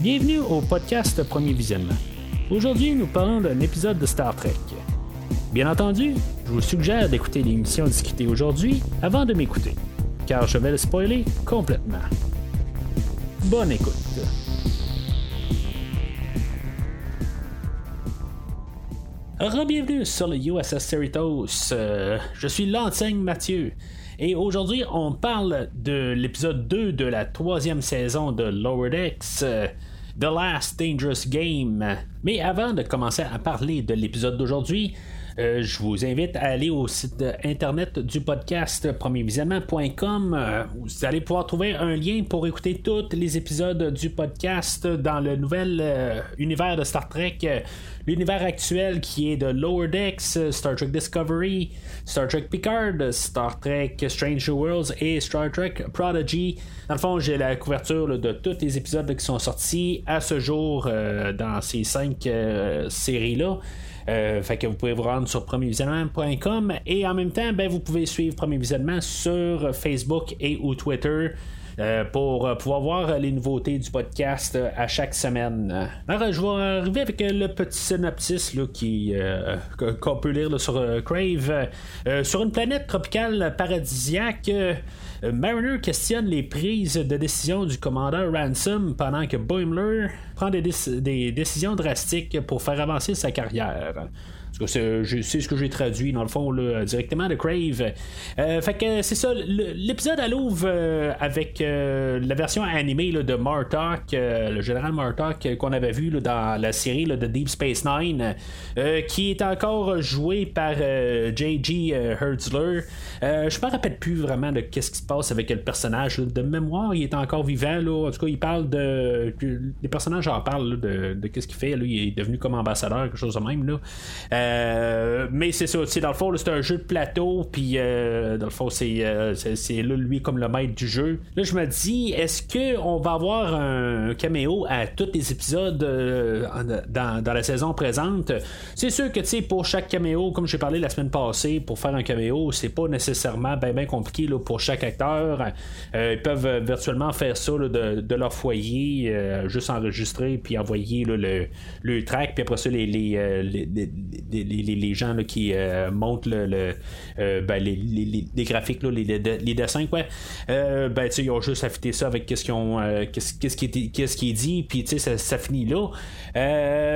Bienvenue au podcast Premier Visionnement. Aujourd'hui, nous parlons d'un épisode de Star Trek. Bien entendu, je vous suggère d'écouter l'émission discutée aujourd'hui avant de m'écouter, car je vais le spoiler complètement. Bonne écoute. Bienvenue sur le USS Cerritos. Euh, je suis l'enseigne Mathieu. Et aujourd'hui, on parle de l'épisode 2 de la troisième saison de Lower Decks. The Last Dangerous Game. Mais avant de commencer à parler de l'épisode d'aujourd'hui, euh, je vous invite à aller au site internet du podcast premiervisionnement.com. Euh, vous allez pouvoir trouver un lien pour écouter tous les épisodes du podcast dans le nouvel euh, univers de Star Trek. L'univers actuel qui est de Lower Decks, Star Trek Discovery, Star Trek Picard, Star Trek Stranger Worlds et Star Trek Prodigy. Dans le fond, j'ai la couverture de tous les épisodes qui sont sortis à ce jour dans ces cinq séries-là. Euh, fait que vous pouvez vous rendre sur premiervisionnement.com et en même temps, ben, vous pouvez suivre Premier sur Facebook et ou Twitter. Euh, pour euh, pouvoir voir les nouveautés du podcast à chaque semaine. Alors, je vais arriver avec le petit synopsis là, qui, qu'on peut lire sur Crave. sur une planète tropicale paradisiaque, Mariner questionne les prises de décision du commandeur Ransom pendant que Boimler prend des décisions drastiques pour faire avancer sa carrière. C'est ce que j'ai traduit dans le fond directement de Crave. Euh, fait que c'est ça. L'épisode à l'ouvre euh, avec euh, la version animée de Martok, le général Martok qu'on avait vu dans la série de Deep Space Nine, qui est encore joué par J.G. Hertzler. je me rappelle plus vraiment de qu'est-ce qui se passe avec le personnage. De mémoire, il est encore vivant. En tout cas, il parle de. Les personnages en parlent de, qu'est-ce qu'il fait. Il est devenu comme ambassadeur, quelque chose de même. Là. Euh, mais c'est ça, dans le fond, c'est un jeu de plateau, puis euh, dans le fond, euh, c'est, là, lui, comme le maître du jeu. Là, je me dis, est-ce qu'on va avoir un caméo à tous les épisodes dans, la saison présente? C'est sûr que, tu sais, pour chaque caméo, comme j'ai parlé la semaine passée, pour faire un caméo, c'est pas nécessairement bien compliqué là, pour chaque acteur. ils peuvent virtuellement faire ça de, leur foyer, juste enregistrer, puis envoyer le, le track, puis après ça, les, gens qui euh, montrent euh, ben, les, graphiques, les, dessins, quoi. Euh, ben, ils ont juste affité ça avec qu'est-ce, ont, qu'est-ce, qui, est, dit, puis ça, finit là.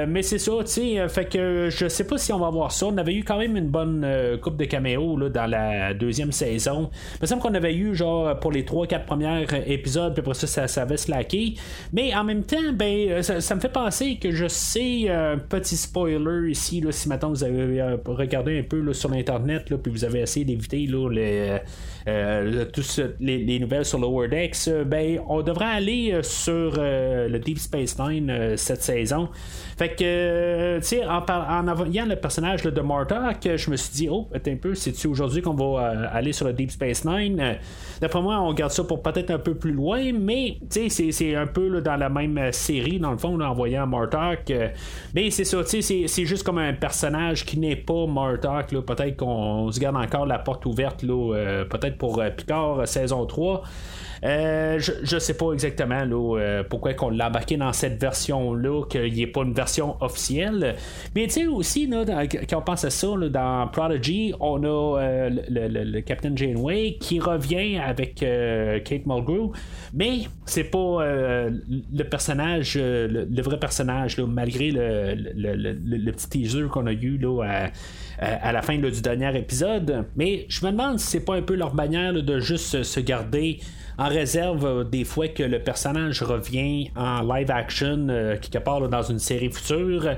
mais c'est ça, tu sais, fait que je sais pas si on va voir ça. On avait eu quand même une bonne coupe de caméos dans la deuxième saison. Il me semble qu'on avait eu genre pour les 3-4 premiers épisodes, puis après ça, ça, avait slacké. Mais en même temps, ben, ça, me fait penser que je sais un petit spoiler ici, si maintenant vous avez euh, regardé un peu sur l'internet, puis vous avez essayé d'éviter les, euh, toutes les, nouvelles sur Lower Decks, euh, ben, on devrait aller sur le Deep Space Nine cette saison. Fait que, tu sais, en, en voyant le personnage de Martok, je me suis dit, oh, un peu, c'est-tu aujourd'hui qu'on va aller sur le Deep Space Nine? D'après moi, on garde ça pour peut-être un peu plus loin, mais, tu sais, c'est un peu dans la même série, dans le fond, en voyant Martok. mais c'est ça, tu sais, c'est juste comme un personnage qui n'est pas Martok. Peut-être qu'on se garde encore la porte ouverte, euh, peut-être pour euh, Picard saison 3. Euh, je, je sais pas exactement là, euh, pourquoi qu'on l'a embarqué dans cette version-là, qu'il n'y ait pas une version officielle. Mais tu sais aussi, quand on pense à ça, dans Prodigy, on a euh, le, Captain Janeway qui revient avec Kate Mulgrew, mais c'est pas le personnage, le, vrai personnage, malgré le, petit teaser qu'on a eu à, la fin du dernier épisode. Mais je me demande si c'est pas un peu leur manière de juste se garder en réserve euh, des fois que le personnage revient en live action euh, quelque part dans une série future.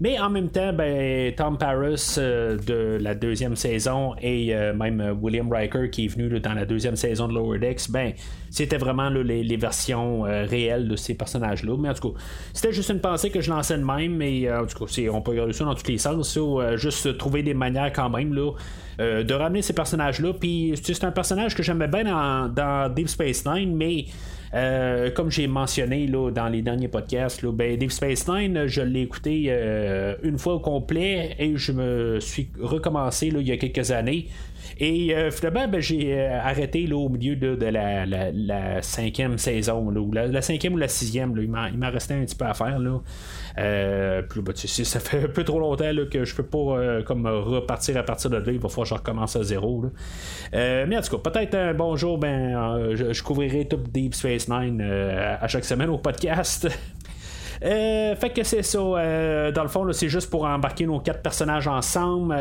Mais en même temps, ben, Tom Paris euh, de la deuxième saison et même William Riker qui est venu dans la deuxième saison de Lower Decks, ben, c'était vraiment les, versions réelles de ces personnages-là. Mais en tout cas, c'était juste une pensée que je lançais de même, mais en tout cas, on peut regarder ça dans tous les sens. juste trouver des manières quand même là, euh, de ramener ces personnages-là. Puis c'est un personnage que j'aimais bien dans, Deep Space Nine, mais comme j'ai mentionné là, dans les derniers podcasts, là, ben, Deep Space Nine, je l'ai écouté une fois au complet et je me suis recommencé il y a quelques années. Et euh, finalement, ben, j'ai euh, arrêté là, au milieu de, la, cinquième saison, ou la, cinquième ou la sixième. Là, il m'en restait un petit peu à faire. Là. Euh, ben, ça fait un peu trop longtemps que je peux pas comme repartir à partir de là. Il va falloir que je recommence à zéro. mais en tout cas, peut-être un bon jour, ben, je, couvrirai tout Deep Space Nine à chaque semaine au podcast. Euh, fait que c'est ça. Euh, dans le fond, c'est juste pour embarquer nos quatre personnages ensemble.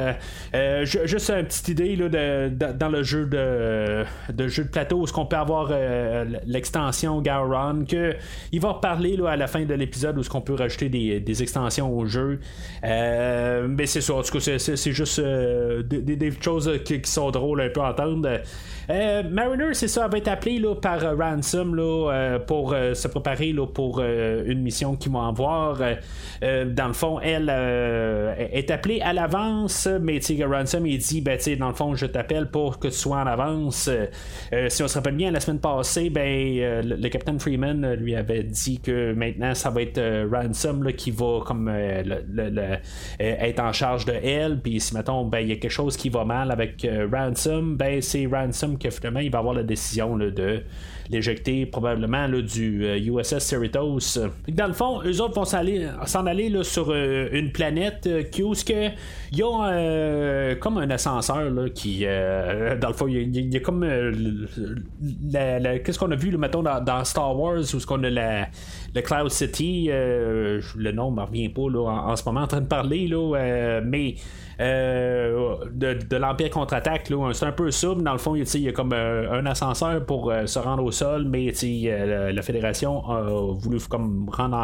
Euh, juste une petite idée là, dans le jeu de, jeu de plateau où ce qu'on peut avoir l'extension Gowron que il va reparler là, à la fin de l'épisode où ce qu'on peut rajouter des, extensions au jeu. mais c'est ça. En tout cas, c'est, juste des, choses qui, sont drôles un peu à entendre. Mariner, c'est ça, va être appelé là, par Ransom là, pour se préparer là, pour une mission qui vont voir. Euh, euh, dans le fond, elle euh, est appelée à l'avance, mais Ransom il dit ben, dans le fond, je t'appelle pour que tu sois en avance. si on se rappelle bien, la semaine passée, ben, le, capitaine Freeman lui avait dit que maintenant ça va être Ransom qui va comme être en charge de elle. Puis si mettons ben, il y a quelque chose qui va mal avec Ransom, ben c'est Ransom qui finalement il va avoir la décision de l'éjecter probablement du USS Cerritos. Dans le fond, eux autres vont s'en aller, sur euh, une planète euh, qui où que il y a euh, comme un ascenseur qui dans le fond il y, a comme qu'est-ce qu'on a vu mettons dans, Star Wars où ce qu'on a la, Cloud City le nom ne me revient pas en, ce moment en train de parler là, mais de, l'Empire contre-attaque. C'est un peu mais dans le fond, il y a comme un ascenseur pour se rendre au sol, mais la, Fédération a voulu comme rendre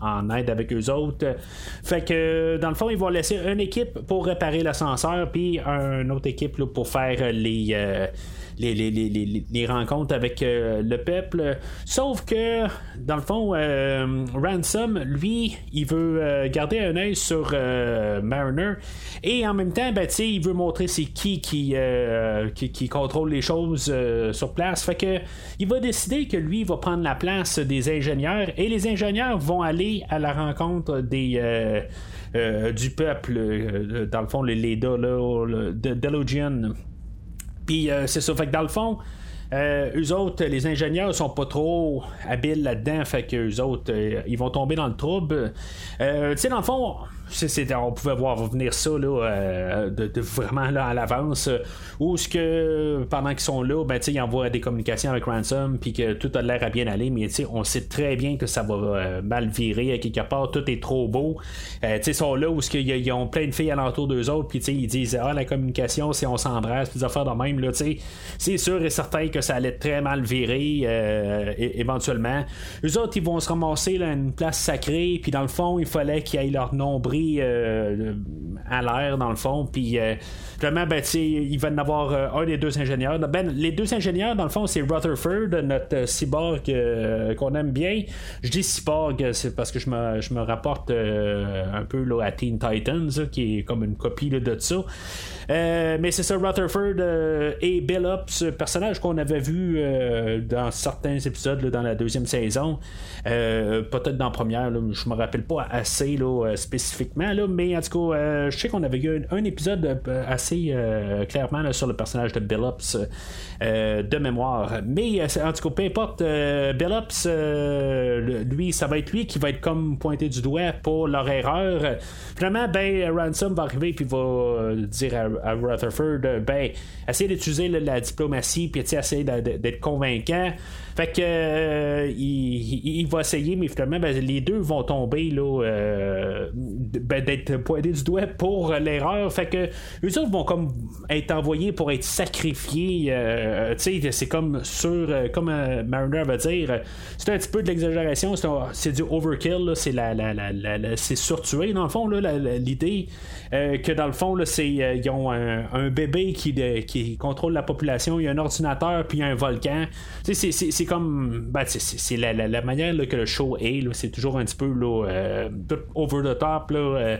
en, aide avec eux autres. Fait que dans le fond, ils vont laisser une équipe pour réparer l'ascenseur, puis une autre équipe pour faire les. Euh, les, rencontres avec euh, le peuple. Sauf que, dans le fond, euh, Ransom, lui, il veut euh, garder un œil sur Mariner. Et en même temps, ben, il veut montrer c'est qui qui, qui, contrôle les choses sur place. Fait que il va décider que lui va prendre la place des ingénieurs. Et les ingénieurs vont aller à la rencontre des. du peuple, dans le fond, les Delogian. Puis euh, c'est ça. Fait que dans le fond, euh, eux autres, les ingénieurs sont pas trop habiles là-dedans, fait que eux autres, euh, ils vont tomber dans le trouble. tu sais, dans le fond, on pouvait voir venir ça là, euh, de, vraiment là, à l'avance. Euh, ou ce que pendant qu'ils sont là, ben, ils envoient des communications avec Ransom, puis que tout a l'air à bien aller, mais on sait très bien que ça va euh, mal virer à quelque part, tout est trop beau. ils sont là où ils ont plein de filles alentour d'eux autres, puis ils disent Ah, la communication, si on s'embrasse, puis affaires de même, là, c'est sûr et certain que ça allait très mal virer éventuellement. Eux autres, ils vont se ramasser à une place sacrée, puis dans le fond, il fallait qu'ils aillent leur nombril euh, à l'air dans le fond. Puis euh, vraiment, ben, il va y en avoir euh, un des deux ingénieurs. Ben, les deux ingénieurs, dans le fond, c'est Rutherford, notre cyborg qu'on aime bien. Je dis cyborg, c'est parce que je me, je me rapporte un peu là, à Teen Titans, qui est comme une copie de ça. Mais c'est ça, Rutherford et Bill ce personnage qu'on avait vu dans certains épisodes dans la deuxième saison. Peut-être dans la première, je me rappelle pas assez là, spécifiquement mais en tout cas, euh, je sais qu'on avait eu un, épisode euh, assez euh, clairement sur le personnage de Billups de mémoire. Mais en tout cas, peu importe, Billups, lui, ça va être lui qui va être comme pointé du doigt pour leur erreur. Vraiment, ben, Ransom va arriver puis va dire à, Rutherford, ben, essayer d'utiliser la, diplomatie puis essayer d'être convaincant. Fait que euh, il, va essayer, mais finalement, ben, les deux vont tomber là, euh, ben, d'être pointés du doigt pour l'erreur. Fait que eux autres vont comme être envoyés pour être sacrifiés. Euh, c'est comme sur, comme Mariner va dire, c'est un petit peu de l'exagération, c'est du overkill, c'est la, la, la, c'est surtué dans le fond l'idée que dans le fond c'est ils ont un, bébé qui, qui contrôle la population, il y a un ordinateur puis un volcan. c'est c'est comme. Ben, c'est la, la, manière que le show est. C'est toujours un petit peu là, euh, over the top. Là, euh,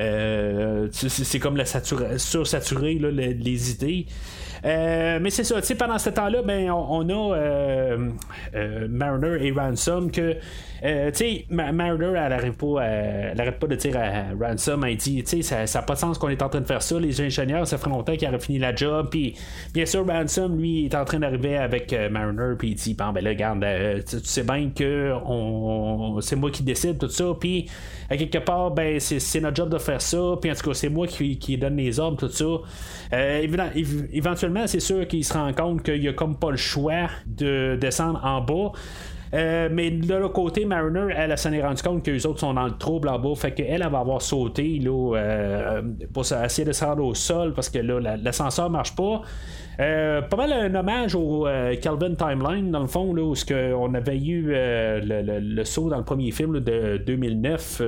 euh, c'est comme la sursaturé les idées. Euh, mais c'est ça, tu sais, pendant ce temps-là, ben, on, a euh, euh, Mariner et Ransom que. tu sais, Mariner, elle n'arrête pas, elle pas de dire à Ransom, elle dit, tu sais, ça n'a pas de sens qu'on est en train de faire ça. Les ingénieurs, ça fait longtemps qu'ils auraient fini la job. Puis, bien sûr, Ransom, lui, est en train d'arriver avec Mariner, puis il dit, bon, ben là, regarde, tu sais bien que c'est moi qui décide tout ça. Puis, à quelque part, ben, c'est, notre job de faire ça. Puis, en tout cas, c'est moi qui, qui donne les ordres, tout ça. éventuellement, c'est sûr qu'il se rend compte qu'il a comme pas le choix de descendre en bas. Euh, mais de l'autre côté, Mariner, elle, s'en est rendu compte que les autres sont dans le trouble en bas. Fait qu'elle, elle va avoir sauté là, euh, pour essayer de se rendre au sol parce que là, l'ascenseur marche pas. Euh, pas mal un hommage au euh, Calvin Timeline, dans le fond, là, où on avait eu euh, le, saut dans le premier film de 2009,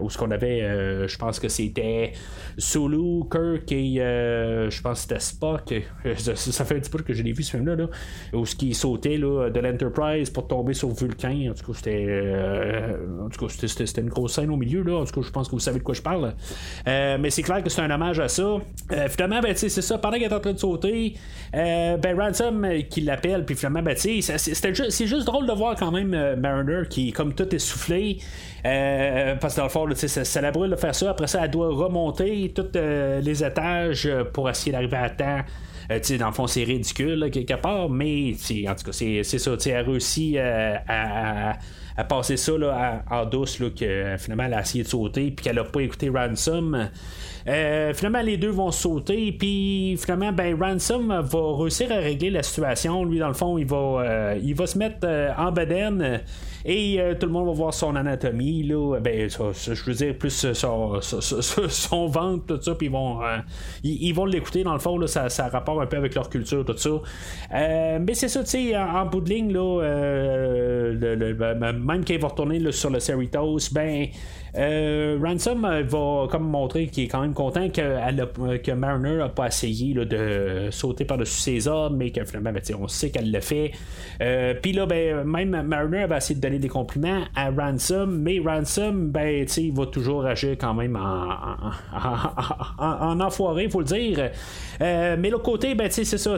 où ce qu'on avait, je pense que c'était Sulu, Kirk et je pense que c'était Spock. Ça, fait un petit peu que je l'ai vu ce film-là, là, où ce qui sautait de l'Enterprise pour tomber sur Vulcan. En tout cas, c'était, c'était, une grosse scène au milieu. Là. En tout cas, je pense que vous savez de quoi je parle. mais c'est clair que c'est un hommage à ça. finalement, ben, c'est ça. Pendant qu'il est en train de sauter, euh, ben Ransom euh, qui l'appelle, puis finalement, ben, c'est juste drôle de voir quand même euh, Mariner qui comme tout essoufflé. parce que dans le fond, ça, la brûle de faire ça. Après ça, elle doit remonter tous les étages pour essayer d'arriver à temps. dans le fond, c'est ridicule quelque part, mais en tout cas, c'est ça. Elle a réussi à, passer ça en douce, que finalement elle a essayé de sauter, puis qu'elle n'a pas écouté Ransom. Euh, finalement, les deux vont sauter, puis finalement, ben, Ransom va réussir à régler la situation. Lui, dans le fond, il va, euh, il va se mettre euh, en bedaine et tout le monde va voir son anatomie. Là, ben, je veux dire, plus son, ventre, tout ça, puis ils vont, ils, vont l'écouter. Dans le fond, là, ça, rapporte un peu avec leur culture, tout ça. mais c'est ça, tu sais, en, bout de ligne, là, le, ben, même quand il va retourner sur le Cerritos, ben. Ransom va comme montrer qu'il est quand même content que, euh, que Mariner n'a pas essayé de sauter par-dessus ses ordres, mais que finalement, ben, on sait qu'elle le fait. Puis là, ben, même Mariner va essayer de donner des compliments à Ransom, mais Ransom, ben, il va toujours agir quand même en, en, enfoiré, il faut le dire. mais l'autre côté, ben, c'est ça.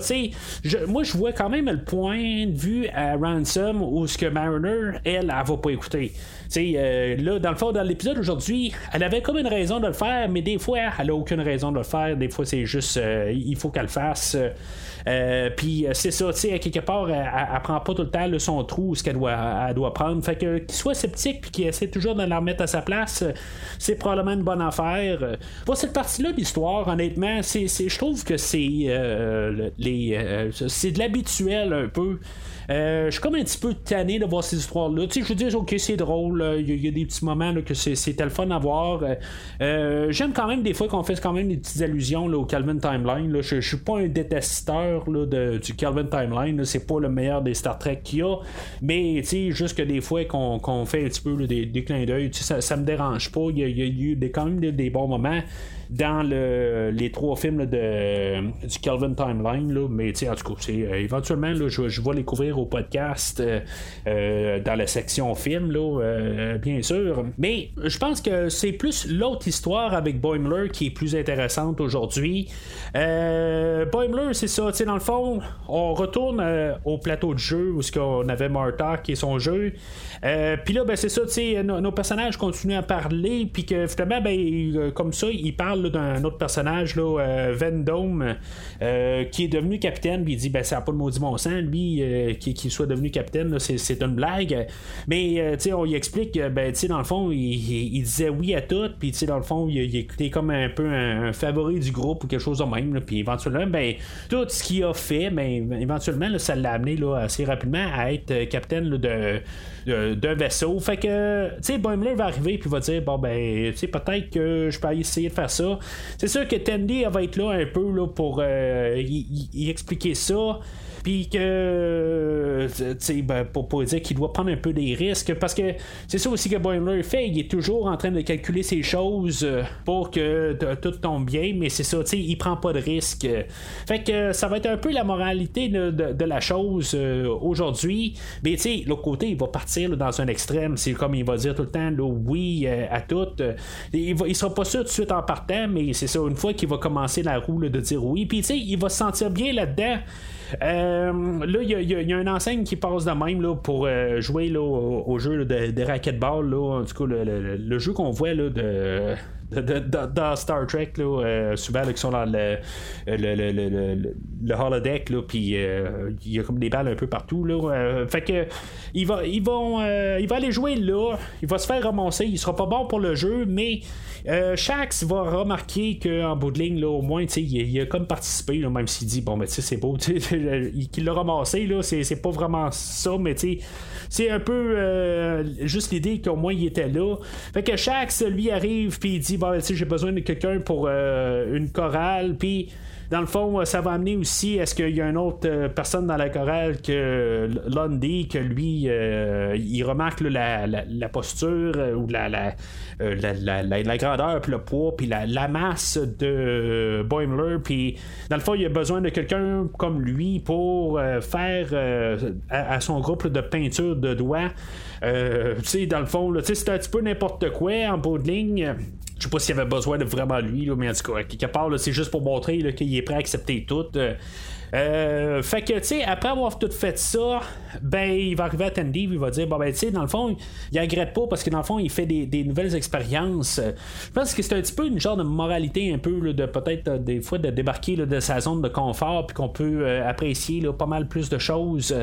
Je, moi, je vois quand même le point de vue à Ransom où ce que Mariner, elle, elle, elle va pas écouter. Euh, là, dans le fond, dans l'épisode aujourd'hui, elle avait comme une raison de le faire, mais des fois, elle a aucune raison de le faire. Des fois, c'est juste, euh, il faut qu'elle le fasse. Euh, puis c'est ça, tu sais, quelque part, elle, elle, prend pas tout le temps le son trou, ce qu'elle doit, elle doit prendre. Fait que qu'il soit sceptique puis qu'il essaie toujours de la remettre à sa place, c'est probablement une bonne affaire. Pour cette partie-là de l'histoire, honnêtement, c'est, je trouve que c'est c'est de l'habituel un peu. Euh, je suis comme un petit peu tanné de voir ces histoires-là. Tu sais, je dire, ok, c'est drôle. Il y, a des petits moments que c'est le fun à voir. Euh, j'aime quand même des fois qu'on fait quand même des petites allusions au Calvin Timeline. Je, suis pas un du Calvin Timeline. C'est pas le meilleur des Star Trek qu'il y a. Mais juste que des fois qu'on fait un petit peu des, clins d'œil, ça, ça me dérange pas. Il y, a eu des, quand même des bons moments dans le, les trois films de, du Calvin Timeline. Là, mais en tout cas, euh, éventuellement, là, je, je, vais les couvrir au podcast euh, euh, dans la section film, bien sûr. Mais je pense que c'est plus l'autre histoire avec Boimler qui est plus intéressante aujourd'hui. Boimler, c'est ça. Dans le fond, on retourne au plateau de jeu où on avait Martha qui est son jeu. Puis là, ben, c'est ça, nos, nos personnages continuent à parler, puis que finalement, ben, comme ça, ils parlent d'un autre personnage, là, euh, Vendome, euh, qui est devenu capitaine, puis il dit ben, ça n'a pas de maudit bon sens, lui, euh, qui, soit devenu capitaine, c'est une blague. Mais on lui explique que, ben, dans le fond, il, disait oui à tout, puis dans le fond, il, était comme un peu un, favori du groupe ou quelque chose de même, puis éventuellement, ben, tout ce qu'il a fait, ben, éventuellement, ça l'a amené là, assez rapidement à être capitaine de d'un vaisseau. Fait que, tu sais, Boimler va arriver puis va dire, bon, ben, tu sais, peut-être que je peux essayer de faire ça. C'est sûr que Tandy va être là un peu là, pour euh, y, expliquer ça. Puis que, tu sais, ben, pour, pour, dire qu'il doit prendre un peu des risques. Parce que c'est ça aussi que Boimler fait. Il est toujours en train de calculer ses choses euh, pour que tout tombe bien. Mais c'est ça, tu sais, il prend pas de risques. Fait que ça va être un peu la moralité de, la chose euh, aujourd'hui. Mais tu sais, l'autre côté, il va partir dans un extrême. C'est comme il va dire tout le temps oui à tout. il, va, il sera pas sûr tout de suite en partant, mais c'est ça, une fois qu'il va commencer la roue de dire oui. Puis tu sais, il va se sentir bien là-dedans. Euh, là, il y, a une enseigne qui passe de même là, pour euh, jouer là, au, jeu de, de racquetball. Là, en tout cas, le, jeu qu'on voit là, de dans Star Trek, là, euh, souvent, qui sont dans le, le, le, le, holodeck, puis euh, il y a comme des balles un peu partout. Là, euh, fait que il va, ils vont, aller jouer là, il va se faire ramasser, il sera pas bon pour le jeu, mais Shax va remarquer qu'en bout de ligne, là, au moins, il, il a comme participé, là, même s'il dit, bon, ben, tu sais, c'est beau, qu'il l'a ramassé, là, c'est, pas vraiment ça, mais c'est un peu juste l'idée qu'au moins il était là. Fait que Shax, lui, arrive, puis il dit, j'ai besoin de quelqu'un pour euh, une chorale, puis dans le fond, ça va amener aussi est-ce qu'il y a une autre euh, personne dans la chorale que Lundy, que lui, euh, il remarque la, posture ou la, la, la, grandeur, puis le poids, puis la, masse de Boimler, puis dans le fond, il a besoin de quelqu'un comme lui pour faire à, son groupe de peinture de doigts. tu sais, dans le fond, c'est un petit peu n'importe quoi en bout de ligne. Je sais pas s'il y avait besoin de vraiment lui, mais en tout cas, quelque part, c'est juste pour montrer qu'il est prêt à accepter tout. Euh, euh, fait que, tu sais, après avoir tout fait ça, ben, il va arriver à Tandy, il va dire, bon, ben, tu sais, dans le fond, il regrette pas parce que dans le fond, il fait des, nouvelles expériences. Je pense que c'est un petit peu une genre de moralité, un peu, de peut-être euh, des fois de débarquer de sa zone de confort, puis qu'on peut euh, apprécier pas mal plus de choses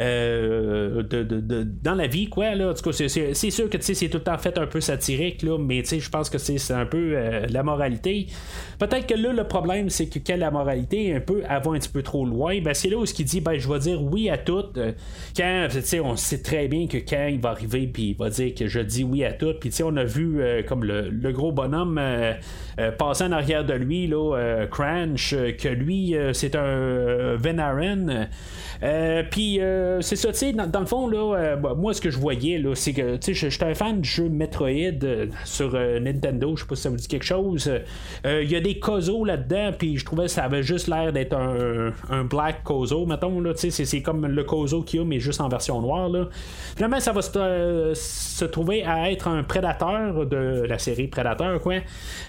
de, dans la vie, quoi, là. En tout cas, c'est sûr que, tu sais, c'est tout le temps fait un peu satirique, là, mais, tu sais, je pense que c'est un peu la moralité. Peut-être que là, le problème, c'est que quand la moralité, un peu, avant un petit peu trop loin, ben c'est là où ce qu'il dit ben je vais dire oui à tout. Euh, quand on sait très bien que quand il va arriver puis il va dire que je dis oui à tout. Puis on a vu euh, comme le, gros bonhomme euh, passer en arrière de lui, là, Cranch, que lui c'est un Venaren. puis c'est ça, tu sais, dans, le fond, là, moi ce que je voyais, là, c'est que tu sais, j'étais un fan du jeu Metroid sur Nintendo, je sais pas si ça vous dit quelque chose. Il y a des Kozo là-dedans, puis je trouvais que ça avait juste l'air d'être un, un, Black Kozo, mettons, là, c'est, c'est comme le Kozo qu'il y a, mais juste en version noire. Là. Finalement, ça va se, euh, se, trouver à être un prédateur de la série Prédateur, quoi.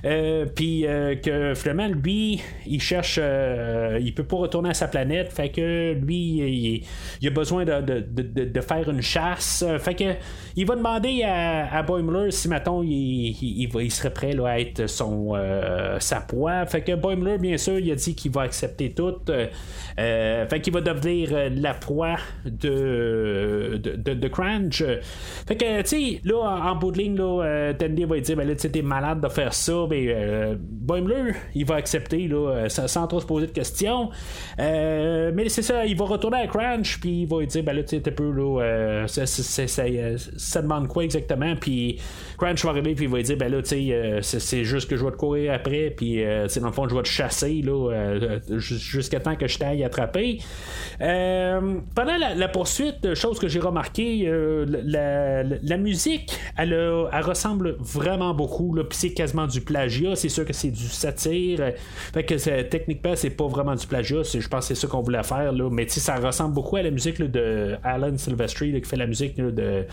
Euh, puis euh, que finalement, lui, il cherche, il peut pas retourner à sa planète, fait que lui, il, a besoin de, de, de, faire une chasse. fait que il va demander à, à Boimler si, mettons, il, il, serait prêt à être son, sa proie. Fait que Boimler, bien sûr, il a dit qu'il va accepter tout. Fait qu'il va devenir euh, la proie de, de, de, Crunch. Fait que, tu sais, là, en bout de ligne, là, euh, Tandy va dire, ben là, tu t'es malade de faire ça, mais euh, Boimler, il va accepter, là, sans trop se poser de questions. mais c'est ça, il va retourner à Crunch, puis il va dire, ben là, tu sais, peu, là, ça, demande quoi exactement, puis Crunch va arriver, puis il va dire, ben là, tu sais, c'est juste que je vais te courir après, puis, c'est dans le fond, je vais te chasser, là, jusqu'à temps que je t'aille attraper. Euh, pendant la, poursuite, chose que j'ai remarqué, euh, la, musique, elle, ressemble vraiment beaucoup. C'est quasiment du plagiat. C'est sûr que c'est du satire. Fait que techniquement, c'est pas vraiment du plagiat. Je pense que c'est ça qu'on voulait faire. Là. Mais ça ressemble beaucoup à la musique de Alan Silvestri qui fait la musique de,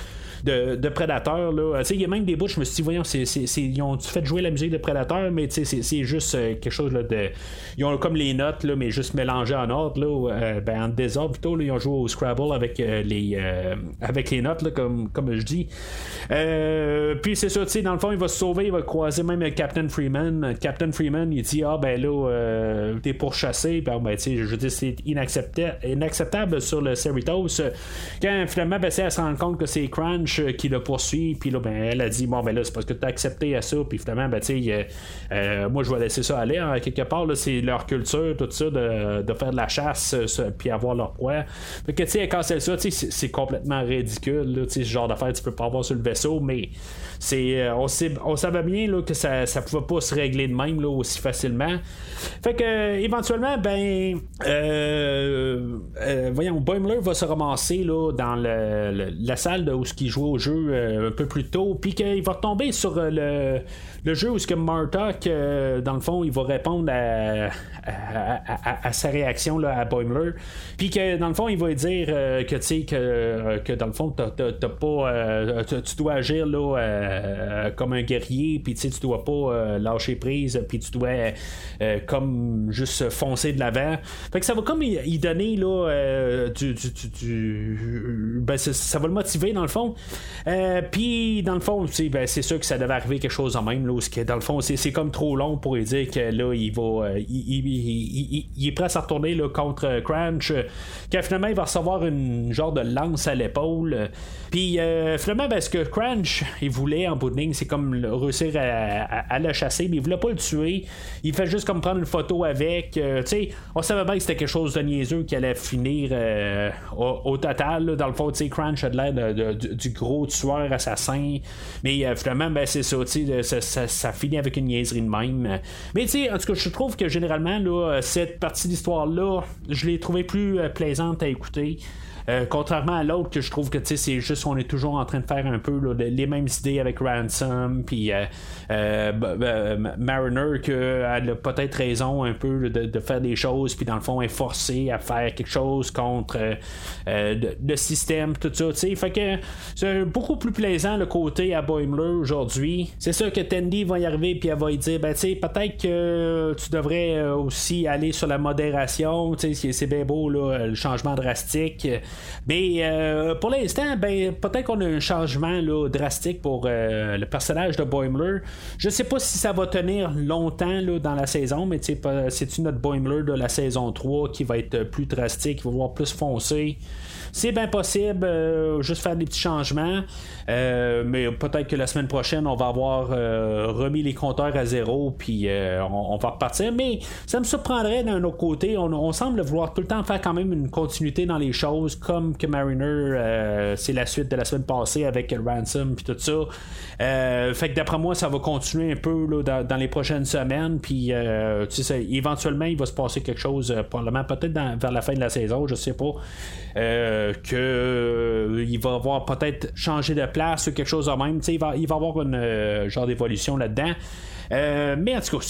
de, Predator. Il y a même des bouts, je me suis dit, voyons, ils ont fait jouer la musique de Predator, mais c'est juste euh, quelque chose de. Ils ont comme les notes, mais juste en ordre, là, euh, ben, en désordre plutôt. Là, ils ont joué au Scrabble avec, euh, les, avec les notes, là, comme, comme je dis. puis c'est ça, dans le fond, il va se sauver, il va croiser même Captain Freeman. Captain Freeman, il dit Ah, ben là, t'es pourchassé. Ben, ben, je veux dire, c'est inacceptable, inacceptable sur le Cerritos. Quand finalement, ben, elle se rend compte que c'est Crunch qui le poursuit, puis là, ben, elle a dit Bon, ben là, c'est parce que t'as accepté à ça, puis finalement, ben, tu sais, moi, je vais laisser ça aller. Hein, quelque part, c'est leur culture, tout ça, de, de faire de la chasse, puis avoir leur proie. Fait que, tu sais, quand c'est ça, c'est complètement ridicule, là, ce genre d'affaire, tu peux pas avoir sur le vaisseau, mais c'est on, on, savait bien là, que ça, ça pouvait pas se régler de même là, aussi facilement. Fait que éventuellement, ben voyons, Boimler va se ramasser là, dans la salle où il joue au jeu un peu plus tôt, puis qu'il va retomber sur le le jeu où ce que Martok, dans le fond, il va répondre à, à, sa réaction là, à Boimler. Puis que dans le fond, il va dire euh, que tu sais que, euh, que dans le fond, t'as, pas, euh, tu dois agir là, comme un guerrier, puis tu dois pas lâcher prise, puis tu dois comme juste foncer de l'avant. Fait que ça va comme y, donner là, du, ben, ça va le motiver dans le fond. puis dans le fond, ben, c'est sûr que ça devait arriver quelque chose en même. Là, que, dans le fond, c'est, comme trop long pour lui dire que là, il va. il, il, est prêt à se retourner contre Crunch. Quand finalement, il va recevoir une genre de lance à l'épaule. Puis euh, finalement, ben, ce que Crunch il voulait en bout de ligne, c'est comme réussir à, le chasser, mais il voulait pas le tuer. Il fait juste comme prendre une photo avec. Euh, tu sais, on savait bien que c'était quelque chose de niaiseux qui allait finir euh, au, total. dans le fond, tu sais, Crunch a de l'air du gros tueur assassin. Mais finalement, ben, c'est ça, ça, ça, finit avec une niaiserie de même. Mais tu sais, en tout cas, je trouve que généralement, là, cette partie d'histoire-là, je l'ai trouvé plus plaisante à écouter. Euh, contrairement à l'autre que je trouve que c'est juste on est toujours en train de faire un peu les mêmes idées avec Ransom puis euh, euh, Mariner que elle a peut-être raison un peu de, faire des choses puis dans le fond est forcé à faire quelque chose contre le système tout ça tu fait que c'est beaucoup plus plaisant le côté à Boimler aujourd'hui. C'est sûr que Tandy va y arriver puis elle va y dire ben tu peut-être que tu devrais aussi aller sur la modération sais c'est bien beau le changement drastique mais euh, pour l'instant, ben, peut-être qu'on a un changement là, drastique pour euh, le personnage de Boimler. Je sais pas si ça va tenir longtemps là, dans la saison, mais c'est-tu notre Boimler de la saison 3 qui va être plus drastique, qui va voir plus foncé? C'est bien possible, euh, juste faire des petits changements. Euh, mais peut-être que la semaine prochaine, on va avoir euh, remis les compteurs à zéro, puis on, va repartir. Mais ça me surprendrait d'un autre côté. On, semble vouloir tout le temps faire quand même une continuité dans les choses, comme que Mariner, c'est la suite de la semaine passée avec Ransom, puis tout ça. fait que d'après moi, ça va continuer un peu là, dans, les prochaines semaines. Puis, tu sais, éventuellement, il va se passer quelque chose, probablement peut-être vers la fin de la saison, je sais pas. Euh, qu'il euh, va avoir peut-être changé de place ou quelque chose de même. Il va, il va avoir une euh, genre d'évolution là-dedans. mais en tout cas,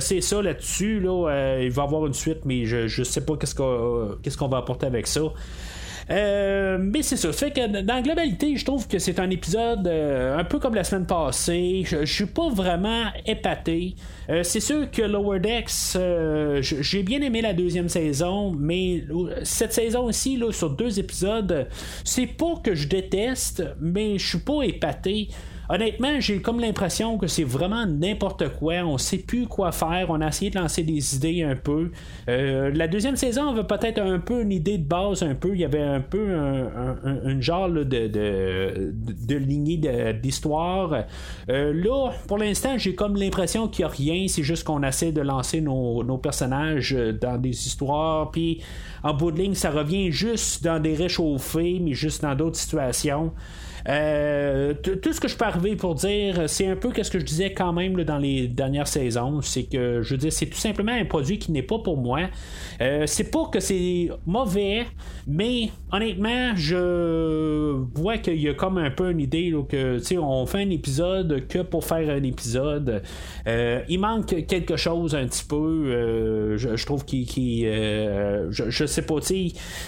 c'est, ça là-dessus. Là, il va avoir une suite, mais je ne sais pas qu'est-ce qu'on, qu'est-ce qu'on va apporter avec ça. Euh, mais c'est ça. Fait que dans la globalité, je trouve que c'est un épisode euh, un peu comme la semaine passée. Je, suis pas vraiment épaté. Euh, c'est sûr que Lower Decks, j'ai bien aimé la deuxième saison, mais cette saison aussi, là, sur deux épisodes, c'est pas que je déteste, mais je suis pas épaté. Honnêtement, j'ai comme l'impression que c'est vraiment n'importe quoi. On sait plus quoi faire. On a essayé de lancer des idées un peu. Euh, la deuxième saison avait peut-être un peu une idée de base, un peu. Il y avait un peu un, genre de, de, de, lignée d'histoire. Euh, là, pour l'instant, j'ai comme l'impression qu'il n'y a rien. C'est juste qu'on essaie de lancer nos, nos, personnages dans des histoires. Puis en bout de ligne, ça revient juste dans des réchauffés, mais juste dans d'autres situations. Euh, tout ce que je peux pour dire, c'est un peu ce que je disais quand même dans les dernières saisons. C'est que je veux dire, c'est tout simplement un produit qui n'est pas pour moi. Euh, c'est pas que c'est mauvais, mais honnêtement, je vois qu'il y a comme un peu une idée que tu on fait un épisode que pour faire un épisode. Euh, il manque quelque chose un petit peu. je, trouve qu'il. je, sais pas,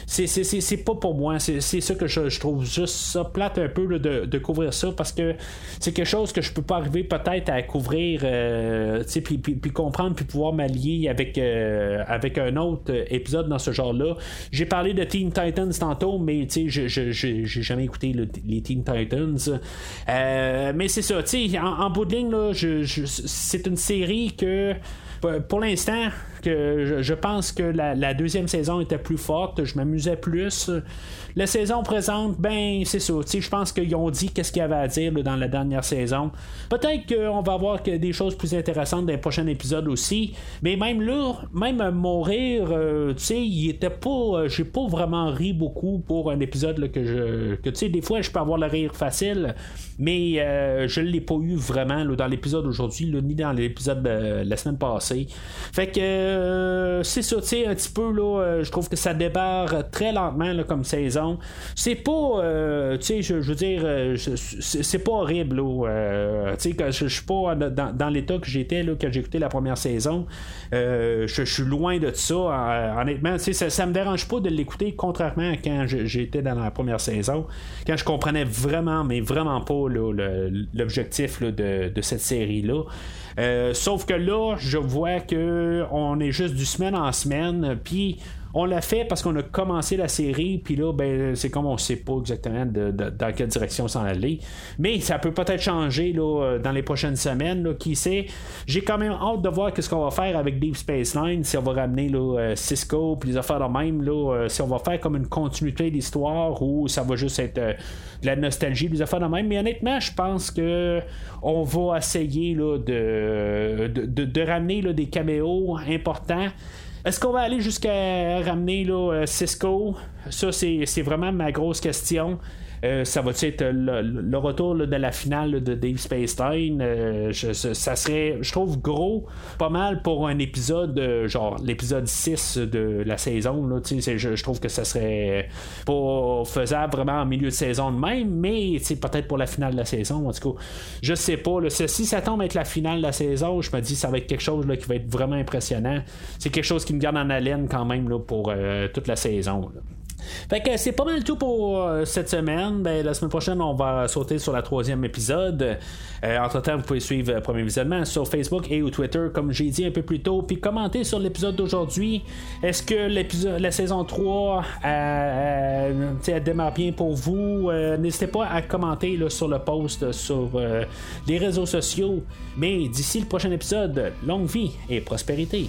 c'est pas pour moi. C'est ça que je, je trouve juste ça plate un peu de, couvrir ça parce que c'est quelque chose que je peux pas arriver peut-être à couvrir, euh, puis, puis, comprendre, puis pouvoir m'allier avec, euh, avec un autre épisode dans ce genre-là. J'ai parlé de Teen Titans tantôt, mais je j'ai jamais écouté les Teen Titans. Euh, mais c'est ça, en, en bout de ligne, c'est une série que pour l'instant, que je, pense que la, deuxième saison était plus forte, je m'amusais plus. La saison présente, ben c'est ça. Je pense qu'ils ont dit qu'est-ce qu'il y avait à dire dans la dernière saison. Peut-être qu'on va avoir des choses plus intéressantes dans les prochains épisodes aussi. Mais même là, même mon rire, euh, tu sais, il était pas. Euh, j'ai pas vraiment ri beaucoup pour un épisode que je. Que tu sais, des fois je peux avoir le rire facile, mais euh, je l'ai pas eu vraiment dans l'épisode aujourd'hui, ni dans l'épisode de la semaine passée. Fait que c'est ça, tu sais, un petit peu là, je trouve que ça débarre très lentement comme saison. C'est pas, euh, tu sais, je, veux dire, euh, c'est pas horrible, euh, je, suis pas dans, l'état que j'étais quand j'ai écouté la première saison. je, suis loin de ça. honnêtement, tu sais, ça, ça me dérange pas de l'écouter, contrairement à quand j'étais dans la première saison, quand je comprenais vraiment, mais vraiment pas l'objectif de, cette série-là. sauf que là, je vois que on est juste du semaine en semaine, puis on l'a fait parce qu'on a commencé la série, puis là, ben, c'est comme on sait pas exactement dans quelle direction s'en aller. Mais ça peut peut-être changer euh, dans les prochaines semaines, qui sait? J'ai quand même hâte de voir ce qu'on va faire avec Deep Space Line, si on va ramener euh, Cisco, puis les affaires de même, euh, si on va faire comme une continuité d'histoire ou ça va juste être de la nostalgie, des affaires de même. Mais honnêtement, je pense que on va essayer de, ramener des caméos importants. Est-ce qu'on va aller jusqu'à ramener là, euh, Cisco? Ça, c'est vraiment ma grosse question. Euh, ça va être le, retour de la finale de Dave Space Time. Euh, ça serait, je trouve, gros, pas mal pour un épisode, euh, genre l'épisode 6 de la saison. Là, je, je trouve que ça serait pas faisable vraiment en milieu de saison de même, mais peut-être pour la finale de la saison. En tout cas, je sais pas. si ça tombe être la finale de la saison, je me dis ça va être quelque chose qui va être vraiment impressionnant. C'est quelque chose qui me garde en haleine quand même pour toute la saison. Fait que c'est pas mal tout pour euh, cette semaine. Ben, la semaine prochaine, on va sauter sur la troisième épisode. Euh, entre-temps, vous pouvez suivre le premier visionnement sur Facebook et ou Twitter, comme j'ai dit un peu plus tôt. Puis commenter sur l'épisode d'aujourd'hui. Est-ce que l'épisode, la saison 3 euh, démarre bien pour vous? N'hésitez pas à commenter sur le post sur les réseaux sociaux. Mais d'ici le prochain épisode, longue vie et prospérité.